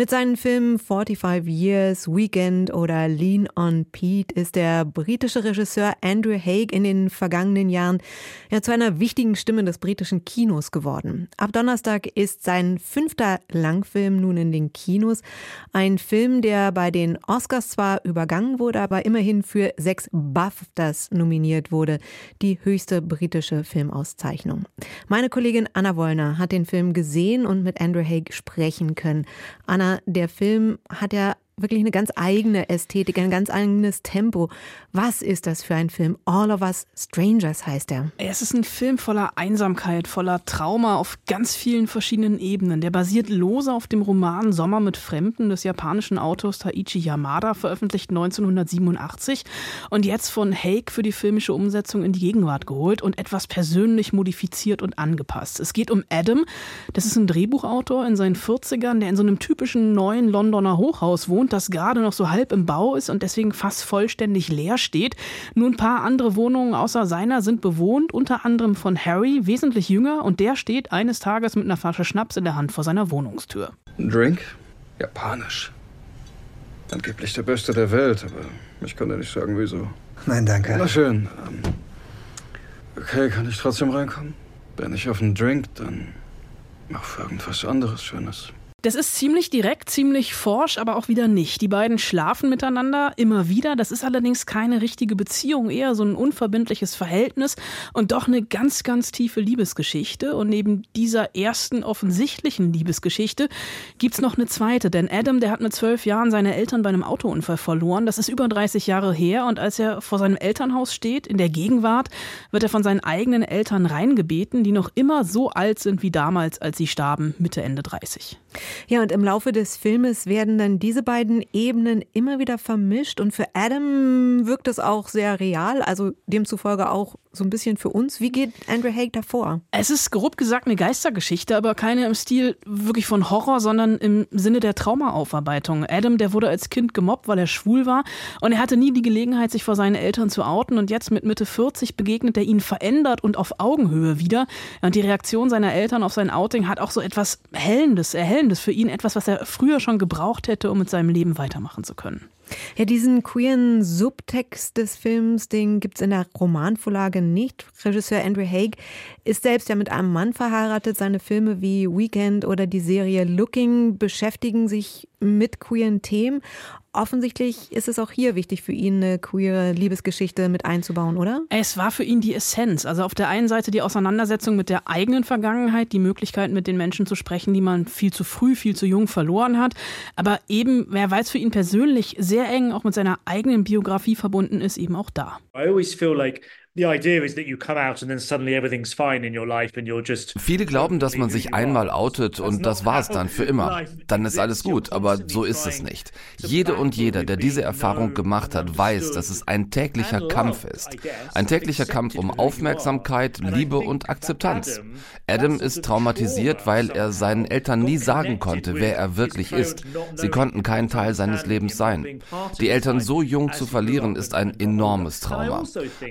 mit seinen Filmen 45 Years, Weekend oder Lean on Pete ist der britische Regisseur Andrew Haig in den vergangenen Jahren ja zu einer wichtigen Stimme des britischen Kinos geworden. Ab Donnerstag ist sein fünfter Langfilm nun in den Kinos. Ein Film, der bei den Oscars zwar übergangen wurde, aber immerhin für sechs BAFTAs nominiert wurde. Die höchste britische Filmauszeichnung. Meine Kollegin Anna Wollner hat den Film gesehen und mit Andrew Haig sprechen können. Anna, der Film hat ja wirklich eine ganz eigene Ästhetik, ein ganz eigenes Tempo. Was ist das für ein Film? All of Us Strangers heißt er. Es ist ein Film voller Einsamkeit, voller Trauma auf ganz vielen verschiedenen Ebenen. Der basiert lose auf dem Roman Sommer mit Fremden des japanischen Autors Taichi Yamada, veröffentlicht 1987 und jetzt von Haig für die filmische Umsetzung in die Gegenwart geholt und etwas persönlich modifiziert und angepasst. Es geht um Adam, das ist ein Drehbuchautor in seinen 40ern, der in so einem typischen neuen Londoner Hochhaus wohnt das gerade noch so halb im Bau ist und deswegen fast vollständig leer steht. Nur ein paar andere Wohnungen außer seiner sind bewohnt, unter anderem von Harry, wesentlich jünger, und der steht eines Tages mit einer Flasche Schnaps in der Hand vor seiner Wohnungstür. Ein Drink? Japanisch. Angeblich der beste der Welt, aber ich kann dir nicht sagen, wieso. Nein, danke. Na schön. Ähm, okay, kann ich trotzdem reinkommen? Wenn ich auf einen Drink, dann mach für irgendwas anderes Schönes. Das ist ziemlich direkt, ziemlich forsch, aber auch wieder nicht. Die beiden schlafen miteinander immer wieder. Das ist allerdings keine richtige Beziehung, eher so ein unverbindliches Verhältnis und doch eine ganz, ganz tiefe Liebesgeschichte. Und neben dieser ersten offensichtlichen Liebesgeschichte gibt's noch eine zweite. Denn Adam, der hat mit zwölf Jahren seine Eltern bei einem Autounfall verloren. Das ist über 30 Jahre her. Und als er vor seinem Elternhaus steht, in der Gegenwart, wird er von seinen eigenen Eltern reingebeten, die noch immer so alt sind wie damals, als sie starben, Mitte, Ende 30. Ja, und im Laufe des Filmes werden dann diese beiden Ebenen immer wieder vermischt und für Adam wirkt es auch sehr real, also demzufolge auch so ein bisschen für uns. Wie geht Andrew Haig davor? Es ist grob gesagt eine Geistergeschichte, aber keine im Stil wirklich von Horror, sondern im Sinne der Traumaaufarbeitung. Adam, der wurde als Kind gemobbt, weil er schwul war und er hatte nie die Gelegenheit, sich vor seinen Eltern zu outen und jetzt mit Mitte 40 begegnet er ihnen verändert und auf Augenhöhe wieder. Und die Reaktion seiner Eltern auf sein Outing hat auch so etwas Hellendes, Erhellendes für ihn, etwas, was er früher schon gebraucht hätte, um mit seinem Leben weitermachen zu können. Ja, diesen queeren Subtext des Films, den gibt es in der Romanvorlage nicht. Regisseur Andrew Haig ist selbst ja mit einem Mann verheiratet. Seine Filme wie Weekend oder die Serie Looking beschäftigen sich mit queeren Themen. Offensichtlich ist es auch hier wichtig für ihn, eine queere Liebesgeschichte mit einzubauen, oder? Es war für ihn die Essenz. Also auf der einen Seite die Auseinandersetzung mit der eigenen Vergangenheit, die Möglichkeit, mit den Menschen zu sprechen, die man viel zu früh, viel zu jung verloren hat. Aber eben, wer weiß, für ihn persönlich sehr eng auch mit seiner eigenen Biografie verbunden ist, eben auch da. I always feel like Viele glauben, dass man sich einmal outet und das war es dann für immer. Dann ist alles gut, aber so ist es nicht. Jede und jeder, der diese Erfahrung gemacht hat, weiß, dass es ein täglicher Kampf ist. Ein täglicher Kampf um Aufmerksamkeit, Liebe und Akzeptanz. Adam ist traumatisiert, weil er seinen Eltern nie sagen konnte, wer er wirklich ist. Sie konnten kein Teil seines Lebens sein. Die Eltern so jung zu verlieren, ist ein enormes Trauma.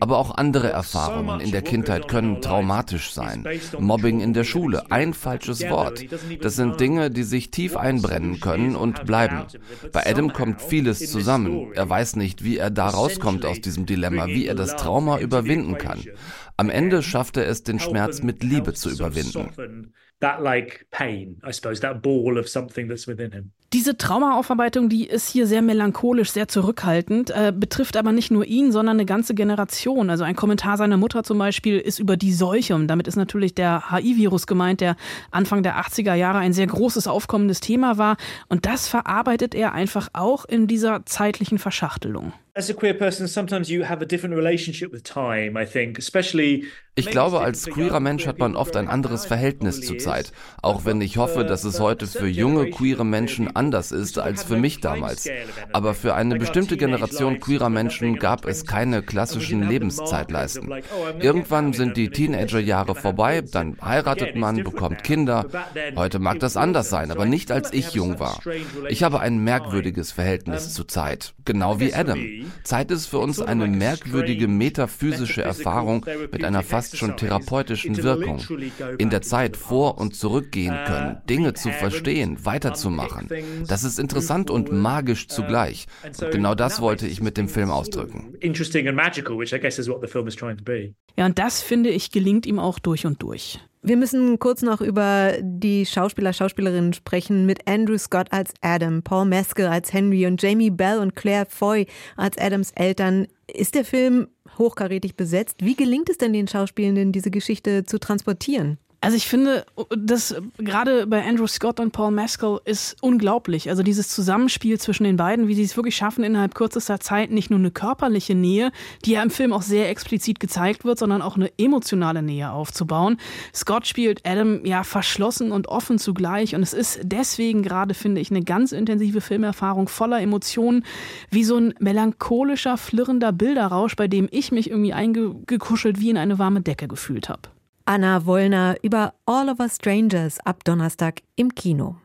Aber auch andere Erfahrungen in der Kindheit können traumatisch sein. Mobbing in der Schule, ein falsches Wort. Das sind Dinge, die sich tief einbrennen können und bleiben. Bei Adam kommt vieles zusammen. Er weiß nicht, wie er da rauskommt aus diesem Dilemma, wie er das Trauma überwinden kann. Am Ende schafft er es, den Schmerz mit Liebe zu überwinden. Diese Traumaaufarbeitung, die ist hier sehr melancholisch, sehr zurückhaltend, äh, betrifft aber nicht nur ihn, sondern eine ganze Generation. Also ein Kommentar seiner Mutter zum Beispiel ist über die Seuche und damit ist natürlich der HIV-Virus gemeint, der Anfang der 80er Jahre ein sehr großes aufkommendes Thema war. Und das verarbeitet er einfach auch in dieser zeitlichen Verschachtelung. As a queer person, sometimes you have a different relationship with time, I think, especially ich glaube, als queerer Mensch hat man oft ein anderes Verhältnis zur Zeit, auch wenn ich hoffe, dass es heute für junge queere Menschen anders ist als für mich damals. Aber für eine bestimmte Generation queerer Menschen gab es keine klassischen Lebenszeitleisten. Irgendwann sind die Teenagerjahre vorbei, dann heiratet man, bekommt Kinder. Heute mag das anders sein, aber nicht als ich jung war. Ich habe ein merkwürdiges Verhältnis zur Zeit, genau wie Adam. Zeit ist für uns eine merkwürdige metaphysische Erfahrung mit einer fast schon therapeutischen Wirkung. In der Zeit vor und zurückgehen können, Dinge zu verstehen, weiterzumachen. Das ist interessant und magisch zugleich. Und genau das wollte ich mit dem Film ausdrücken. Ja, und das finde ich gelingt ihm auch durch und durch. Wir müssen kurz noch über die Schauspieler, Schauspielerinnen sprechen mit Andrew Scott als Adam, Paul Mescal als Henry und Jamie Bell und Claire Foy als Adams Eltern. Ist der Film hochkarätig besetzt? Wie gelingt es denn den Schauspielenden, diese Geschichte zu transportieren? Also ich finde, das gerade bei Andrew Scott und Paul Mescal ist unglaublich. Also dieses Zusammenspiel zwischen den beiden, wie sie es wirklich schaffen, innerhalb kürzester Zeit nicht nur eine körperliche Nähe, die ja im Film auch sehr explizit gezeigt wird, sondern auch eine emotionale Nähe aufzubauen. Scott spielt Adam ja verschlossen und offen zugleich und es ist deswegen gerade, finde ich, eine ganz intensive Filmerfahrung voller Emotionen, wie so ein melancholischer, flirrender Bilderrausch, bei dem ich mich irgendwie eingekuschelt wie in eine warme Decke gefühlt habe. Anna Wollner über All of Us Strangers ab Donnerstag im Kino.